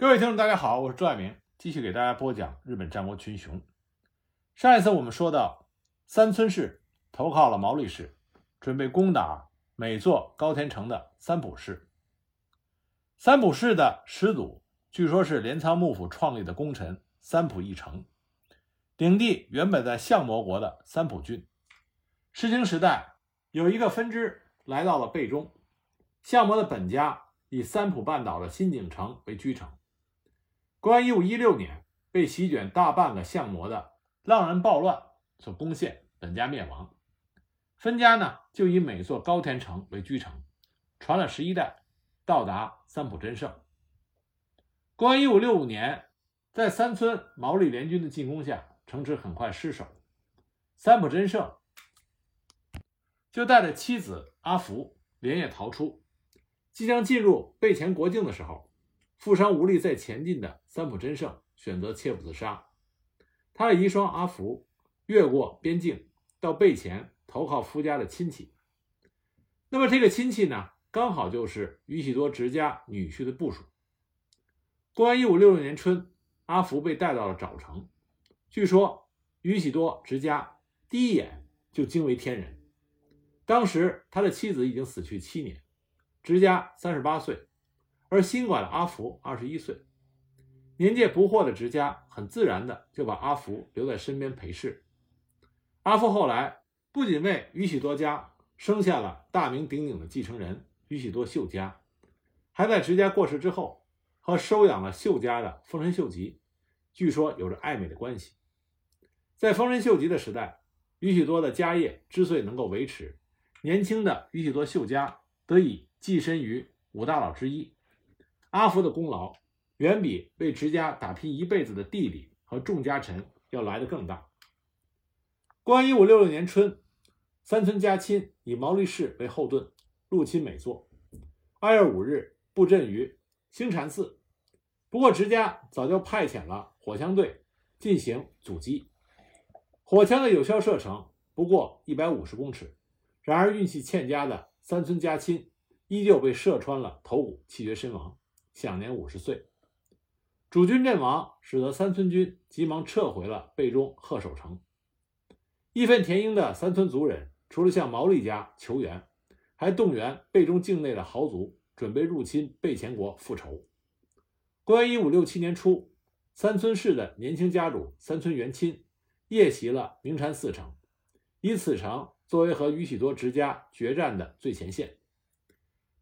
各位听众，大家好，我是朱爱明，继续给大家播讲日本战国群雄。上一次我们说到，三村氏投靠了毛利氏，准备攻打每座高田城的三浦氏。三浦氏的始祖，据说是镰仓幕府创立的功臣三浦义成，领地原本在相模国的三浦郡。室町时代有一个分支来到了备中，相模的本家以三浦半岛的新井城为居城。公元一五一六年，被席卷大半个相模的浪人暴乱所攻陷，本家灭亡。分家呢，就以每座高田城为居城，传了十一代，到达三浦真胜。公元一五六五年，在三村毛利联军的进攻下，城池很快失守。三浦真胜就带着妻子阿福连夜逃出，即将进入备前国境的时候。负伤无力再前进的三浦真胜选择切腹自杀，他的遗孀阿福越过边境到备前投靠夫家的亲戚。那么这个亲戚呢，刚好就是宇喜多直家女婿的部属。公元一五六六年春，阿福被带到了沼城。据说宇喜多直家第一眼就惊为天人。当时他的妻子已经死去七年，直家三十八岁。而新管的阿福二十一岁，年届不惑的直家很自然的就把阿福留在身边陪侍。阿福后来不仅为宇喜多家生下了大名鼎鼎的继承人宇喜多秀家，还在直家过世之后和收养了秀家的丰臣秀吉，据说有着暧昧的关系。在丰臣秀吉的时代，宇喜多的家业之所以能够维持，年轻的宇喜多秀家得以跻身于五大佬之一。阿福的功劳远比为直家打拼一辈子的弟弟和众家臣要来的更大。公元一五六六年春，三村家亲以毛利氏为后盾，入侵美作。二月五日，布阵于兴禅寺。不过，直家早就派遣了火枪队进行阻击。火枪的有效射程不过一百五十公尺，然而运气欠佳的三村家亲依旧被射穿了头骨，气绝身亡。享年五十岁，主军阵亡，使得三村军急忙撤回了贝中贺守城。义愤填膺的三村族人，除了向毛利家求援，还动员贝中境内的豪族，准备入侵贝前国复仇。公元一五六七年初，三村氏的年轻家主三村元亲夜袭了明禅寺城，以此城作为和宇喜多直家决战的最前线。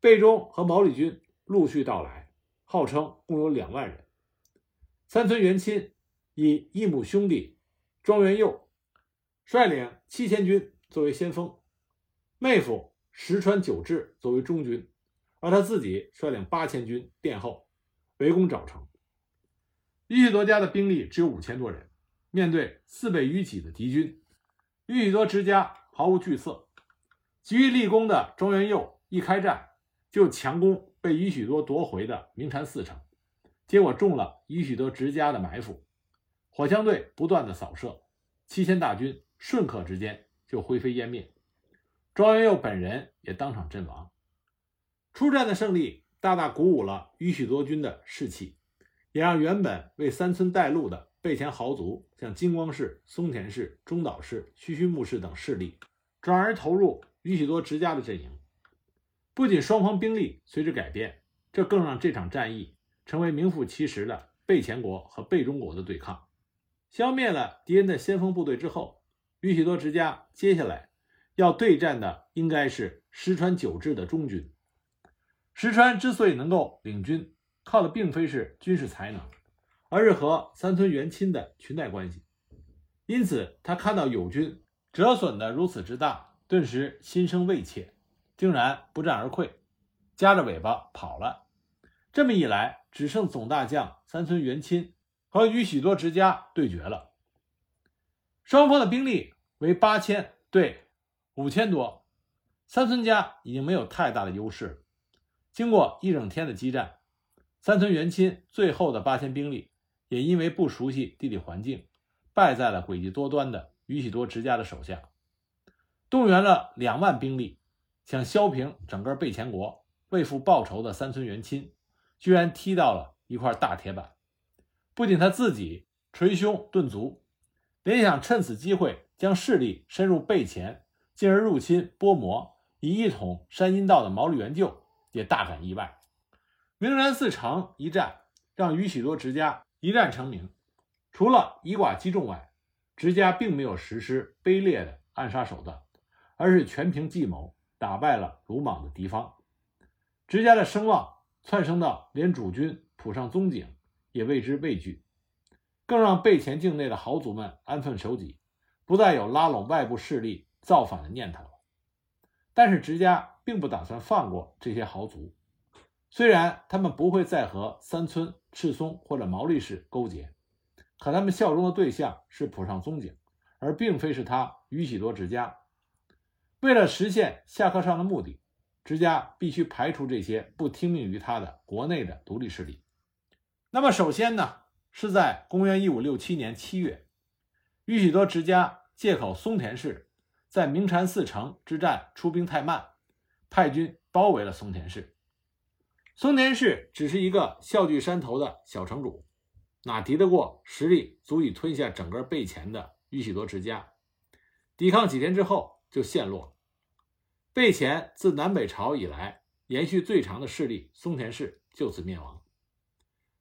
贝中和毛利军陆续到来。号称共有两万人。三村元亲以义母兄弟庄元佑率领七千军作为先锋，妹夫石川久志作为中军，而他自己率领八千军殿后，围攻沼城。宇喜多家的兵力只有五千多人，面对四倍于己的敌军，宇喜多之家毫无惧色。急于立功的庄元佑一开战就强攻。被宇喜多夺回的明禅寺城，结果中了宇喜多直家的埋伏，火枪队不断的扫射，七千大军瞬刻之间就灰飞烟灭，庄元佑本人也当场阵亡。出战的胜利大大鼓舞了宇喜多军的士气，也让原本为三村带路的备前豪族，像金光氏、松田氏、中岛氏、须须木氏等势力，转而投入宇喜多直家的阵营。不仅双方兵力随之改变，这更让这场战役成为名副其实的备前国和备中国的对抗。消灭了敌人的先锋部队之后，宇喜多直家接下来要对战的应该是石川久志的中军。石川之所以能够领军，靠的并非是军事才能，而是和三村元亲的裙带关系。因此，他看到友军折损的如此之大，顿时心生畏怯。竟然不战而溃，夹着尾巴跑了。这么一来，只剩总大将三村元亲和宇喜多直家对决了。双方的兵力为八千对五千多，三村家已经没有太大的优势。经过一整天的激战，三村元亲最后的八千兵力也因为不熟悉地理环境，败在了诡计多端的宇喜多直家的手下。动员了两万兵力。想削平整个备前国为父报仇的三村元亲，居然踢到了一块大铁板。不仅他自己捶胸顿足，连想趁此机会将势力深入备前，进而入侵波摩，以一统山阴道的毛利元就也大感意外。明山寺城一战，让宇喜多直家一战成名。除了以寡击众外，直家并没有实施卑劣的暗杀手段，而是全凭计谋打败了鲁莽的敌方。直家的声望窜升到连主君浦上宗景也为之畏惧，更让备前境内的豪族们安分守己，不再有拉拢外部势力造反的念头。但是直家并不打算放过这些豪族，虽然他们不会再和三村、赤松或者毛利氏勾结。可他们效忠的对象是浦上宗景，而并非是他宇喜多直家。为了实现下课上的目的，直家必须排除这些不听命于他的国内的独立势力。那么，首先呢，是在公元一五六七年七月，宇喜多直家借口松田氏在明禅寺城之战出兵太慢，派军包围了松田氏。松田氏只是一个笑聚山头的小城主。哪敌得过实力足以吞下整个备前的宇喜多直家？抵抗几天之后就陷落了。备前自南北朝以来延续最长的势力松田氏就此灭亡。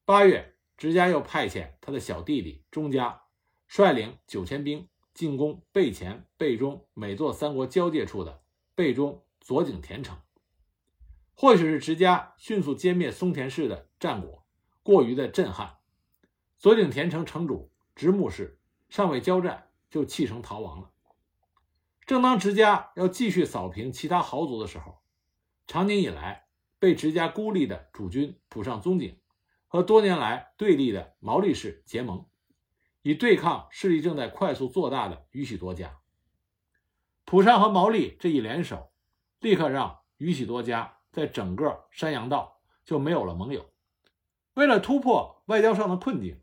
八月，直家又派遣他的小弟弟中家率领九千兵进攻备前、备中每座三国交界处的备中佐井田城。或许是直家迅速歼灭松田氏的战果过于的震撼。佐井田城城主直木氏尚未交战，就弃城逃亡了。正当直家要继续扫平其他豪族的时候，长年以来被直家孤立的主君浦上宗景和多年来对立的毛利氏结盟，以对抗势力正在快速做大的宇喜多家。浦上和毛利这一联手，立刻让宇喜多家在整个山阳道就没有了盟友。为了突破外交上的困境。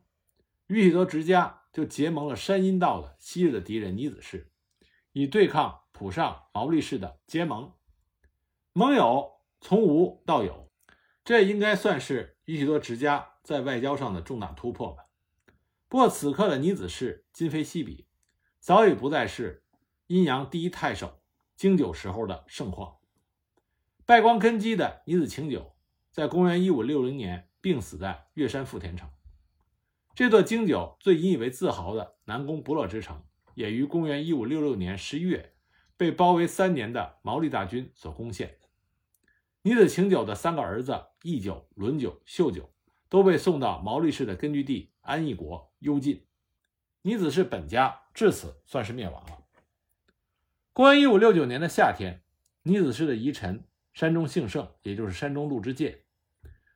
宇喜多直家就结盟了山阴道的昔日的敌人尼子氏，以对抗浦上毛利氏的结盟。盟友从无到有，这应该算是宇喜多直家在外交上的重大突破吧。不过此刻的尼子氏今非昔比，早已不再是阴阳第一太守经久时候的盛况。败光根基的尼子晴久，在公元一五六零年病死在月山富田城。这座经久最引以为自豪的南宫不落之城，也于公元一五六六年十一月被包围三年的毛利大军所攻陷。尼子晴久的三个儿子义久、伦久、秀久都被送到毛利氏的根据地安义国幽禁。尼子氏本家至此算是灭亡了。公元一五六九年的夏天，尼子氏的遗臣山中幸盛，也就是山中鹿之介，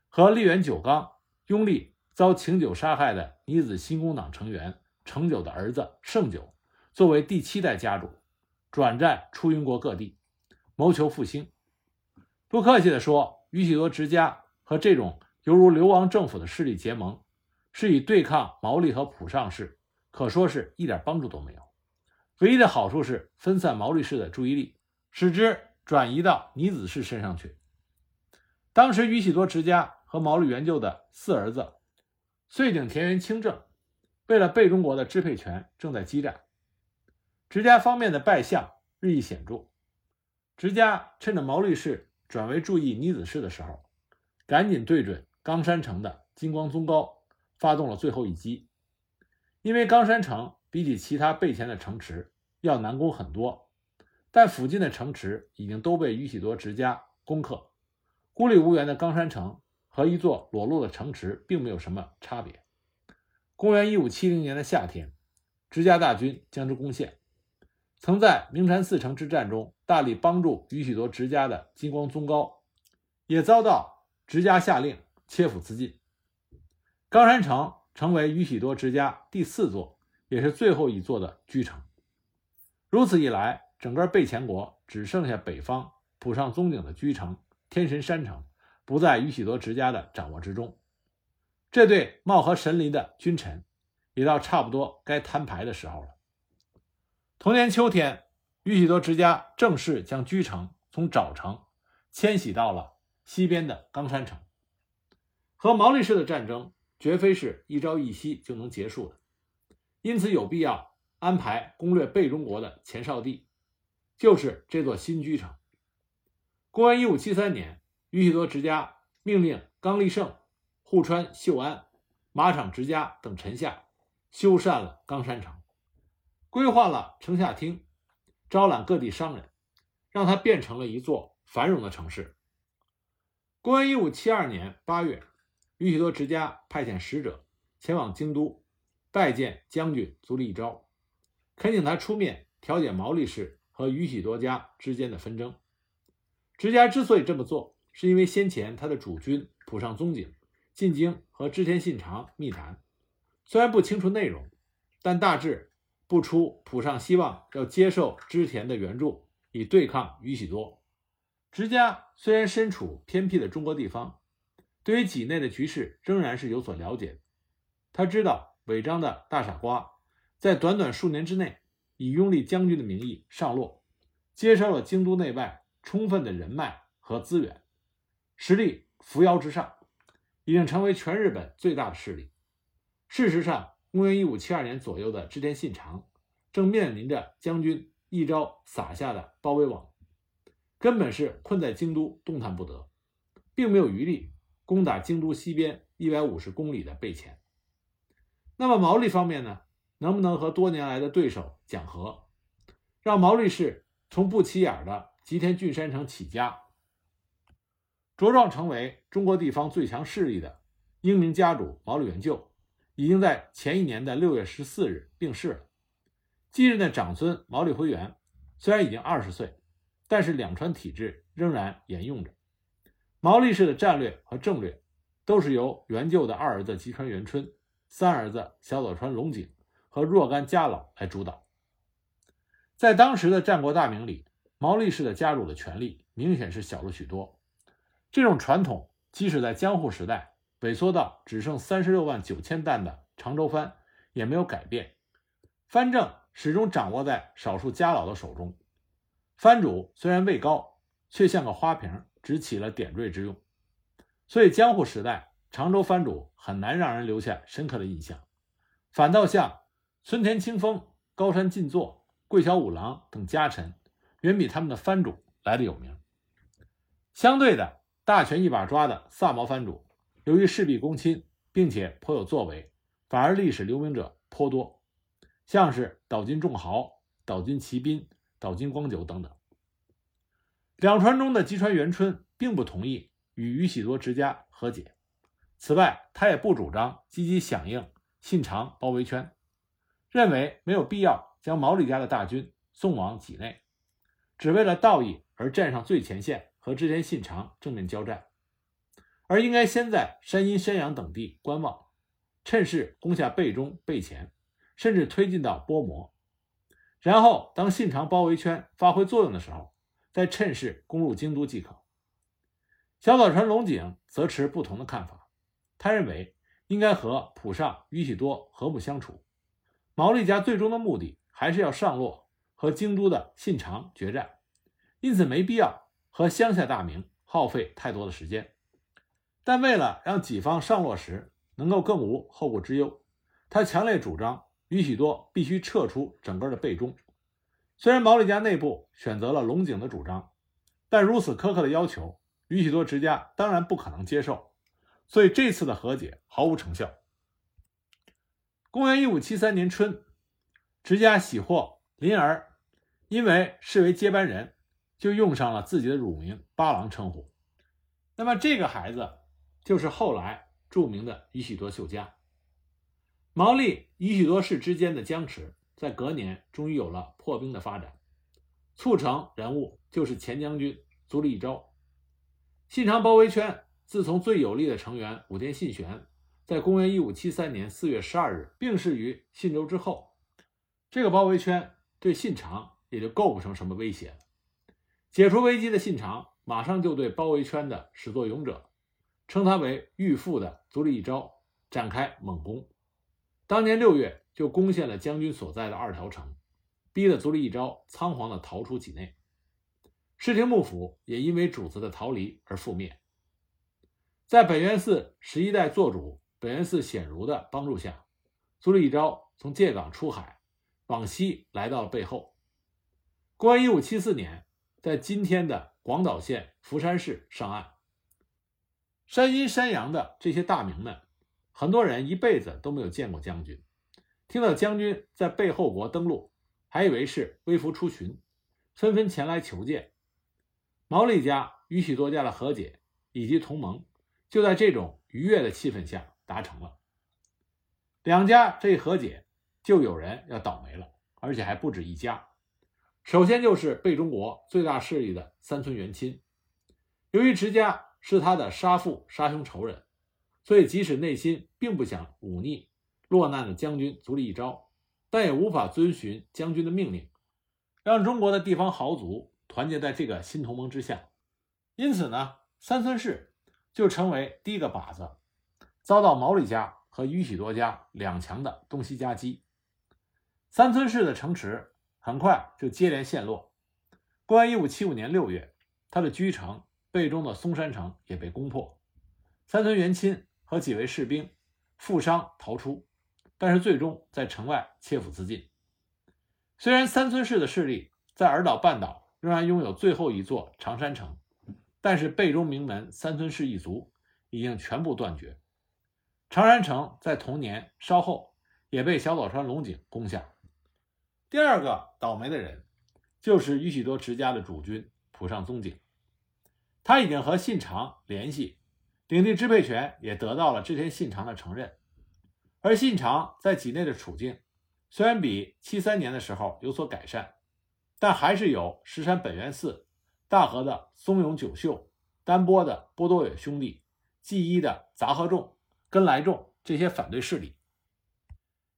和立原久刚拥立。遭晴久杀害的尼子新工党成员成久的儿子胜久，作为第七代家主，转战出云国各地，谋求复兴。不客气地说，宇喜多直家和这种犹如流亡政府的势力结盟，是以对抗毛利和浦上氏，可说是一点帮助都没有。唯一的好处是分散毛利氏的注意力，使之转移到尼子氏身上去。当时，宇喜多直家和毛利元就的四儿子。岁井田园清正为了被中国的支配权，正在激战。直家方面的败相日益显著。直家趁着毛利氏转为注意尼子氏的时候，赶紧对准冈山城的金光宗高发动了最后一击。因为冈山城比起其他备前的城池要难攻很多，但附近的城池已经都被宇喜多直家攻克，孤立无援的冈山城。和一座裸露的城池并没有什么差别。公元一五七零年的夏天，直家大军将之攻陷。曾在明禅寺城之战中大力帮助宇喜多直家的金光宗高，也遭到直家下令切腹自尽。冈山城成为宇喜多直家第四座，也是最后一座的居城。如此一来，整个备前国只剩下北方浦上宗景的居城天神山城。不在宇喜多直家的掌握之中，这对貌合神离的君臣，也到差不多该摊牌的时候了。同年秋天，宇喜多直家正式将居城从沼城迁徙到了西边的冈山城。和毛利氏的战争绝非是一朝一夕就能结束的，因此有必要安排攻略北中国的前哨地，就是这座新居城。公元一五七三年，宇喜多直家命令冈立胜、户川秀安、马场直家等臣下修缮了冈山城，规划了城下町，招揽各地商人，让它变成了一座繁荣的城市。公元一五七二年八月。宇喜多直家派遣使者前往京都，拜见将军足利义昭，恳请他出面调解毛利氏和宇喜多家之间的纷争。直家之所以这么做，是因为先前他的主君浦上宗景进京和织田信长密谈，虽然不清楚内容，但大致不出浦上希望要接受织田的援助以对抗宇喜多。直家虽然身处偏僻的中国地方。对于畿内的局势仍然是有所了解。他知道尾张的大傻瓜在短短数年之内，以拥立将军的名义上洛，接收了京都内外充分的人脉和资源，实力扶摇直上，已经成为全日本最大的势力。事实上，公元一五七二年左右的织田信长正面临着将军一朝撒下的包围网，根本是困在京都动弹不得，并没有余力。攻打京都西边一百五十公里的备前。那么毛利方面呢？能不能和多年来的对手讲和，让毛利氏从不起眼的吉田郡山城起家，茁壮成为中国地方最强势力的英明家主毛利元就，已经在前一年的六月十四日病逝了。继任的长孙毛利辉元虽然已经二十岁，但是两川体制仍然沿用着。毛利氏的战略和政略，都是由元旧的二儿子吉川元春、三儿子小早川龙井和若干家老来主导。在当时的战国大名里，毛利氏的家主的权力明显是小了许多。这种传统，即使在江户时代萎缩到只剩三十六万九千担的长州藩，也没有改变。藩政始终掌握在少数家老的手中，藩主虽然位高，却像个花瓶。只起了点缀之用，所以江户时代常州藩主很难让人留下深刻的印象，反倒像村田清风、高山进作、桂小五郎等家臣，远比他们的藩主来的有名。相对的，大权一把抓的萨摩藩主，由于事必躬亲，并且颇有作为，反而历史留名者颇多，像是岛津重豪、岛津骑兵、岛津光久等等。两船中的吉川元春并不同意与宇喜多直家和解，此外，他也不主张积极响应信长包围圈，认为没有必要将毛利家的大军送往畿内，只为了道义而站上最前线和织田信长正面交战，而应该先在山阴、山阳等地观望，趁势攻下背中、背前，甚至推进到波摩，然后当信长包围圈发挥作用的时候。再趁势攻入京都即可。小早川龙井则持不同的看法，他认为应该和浦上宇喜多和睦相处。毛利家最终的目的还是要上洛和京都的信长决战，因此没必要和乡下大名耗费太多的时间。但为了让己方上落时能够更无后顾之忧，他强烈主张宇喜多必须撤出整个的备中。虽然毛利家内部选择了龙井的主张，但如此苛刻的要求，宇喜多直家当然不可能接受，所以这次的和解毫无成效。公元一五七三年春，直家喜获麟儿，因为视为接班人，就用上了自己的乳名八郎称呼。那么这个孩子就是后来著名的宇喜多秀家。毛利宇喜多氏之间的僵持。在隔年，终于有了破冰的发展，促成人物就是前将军足利义昭。信长包围圈自从最有力的成员武田信玄在公元一五七三年四月十二日病逝于信州之后，这个包围圈对信长也就构不成什么威胁了。解除危机的信长马上就对包围圈的始作俑者，称他为御父的足利义昭展开猛攻。当年六月。就攻陷了将军所在的二条城，逼得足利义昭仓皇的逃出畿内。室町幕府也因为主子的逃离而覆灭。在本愿寺十一代做主本愿寺显如的帮助下，足利义昭从借港出海，往西来到了背后。公元一五七四年，在今天的广岛县福山市上岸。山阴山阳的这些大名们，很多人一辈子都没有见过将军，听到将军在背后国登陆，还以为是微服出巡，纷纷前来求见。毛利家与许多家的和解以及同盟，就在这种愉悦的气氛下达成了。两家这一和解，就有人要倒霉了，而且还不止一家。首先就是背中国最大势力的三村元亲，由于直家。是他的杀父杀兄仇人，所以即使内心并不想忤逆落难的将军足利义昭，但也无法遵循将军的命令，让中国的地方豪族团结在这个新同盟之下。因此呢，三村氏就成为第一个靶子，遭到毛利家和宇喜多家两强的东西夹击。三村氏的城池很快就接连陷落。公元一五七五年六月，他的居城。背中的松山城也被攻破，三村元亲和几位士兵负伤逃出，但是最终在城外切腹自尽。虽然三村氏的势力在尔岛半岛仍然拥有最后一座长山城，但是背中名门三村氏一族已经全部断绝。长山城在同年稍后也被小早川龙井攻下。第二个倒霉的人就是宇喜多直家的主君浦上宗景。他已经和信长联系，领地支配权也得到了织田信长的承认。而信长在畿内的处境虽然比七三年的时候有所改善，但还是有石山本愿寺、大和的松永久秀、丹波的波多野兄弟、纪伊的杂贺众、根来众这些反对势力。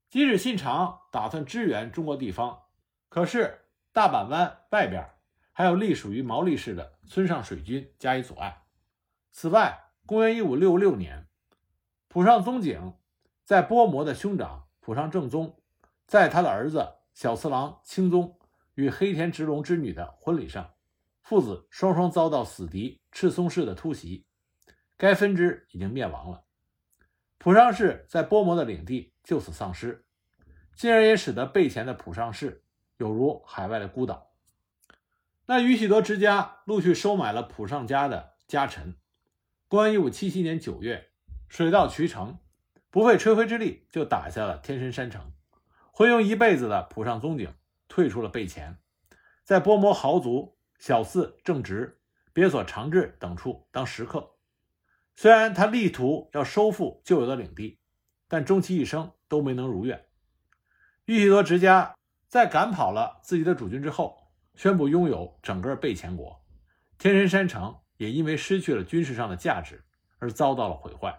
即使信长打算支援中国地方，可是大阪湾外边。还有隶属于毛利氏的村上水军加以阻碍。此外，公元一五六六年，浦上宗景在波摩的兄长浦上正宗，在他的儿子小次郎清宗与黑田直隆之女的婚礼上，父子双双遭到死敌赤松氏的突袭，该分支已经灭亡了。浦上氏在波摩的领地就此丧失，进而也使得备前的浦上氏有如海外的孤岛。那宇喜多之家陆续收买了浦上家的家臣。公元一五七七年九月，水到渠成，不费吹灰之力就打下了天神山城。昏庸一辈子的浦上宗景退出了备前，在波摩豪族小寺正直、别所长治等处当食客。虽然他力图要收复旧有的领地，但终其一生都没能如愿。宇喜多直家在赶跑了自己的主君之后。宣布拥有整个备前国，天神山城也因为失去了军事上的价值而遭到了毁坏。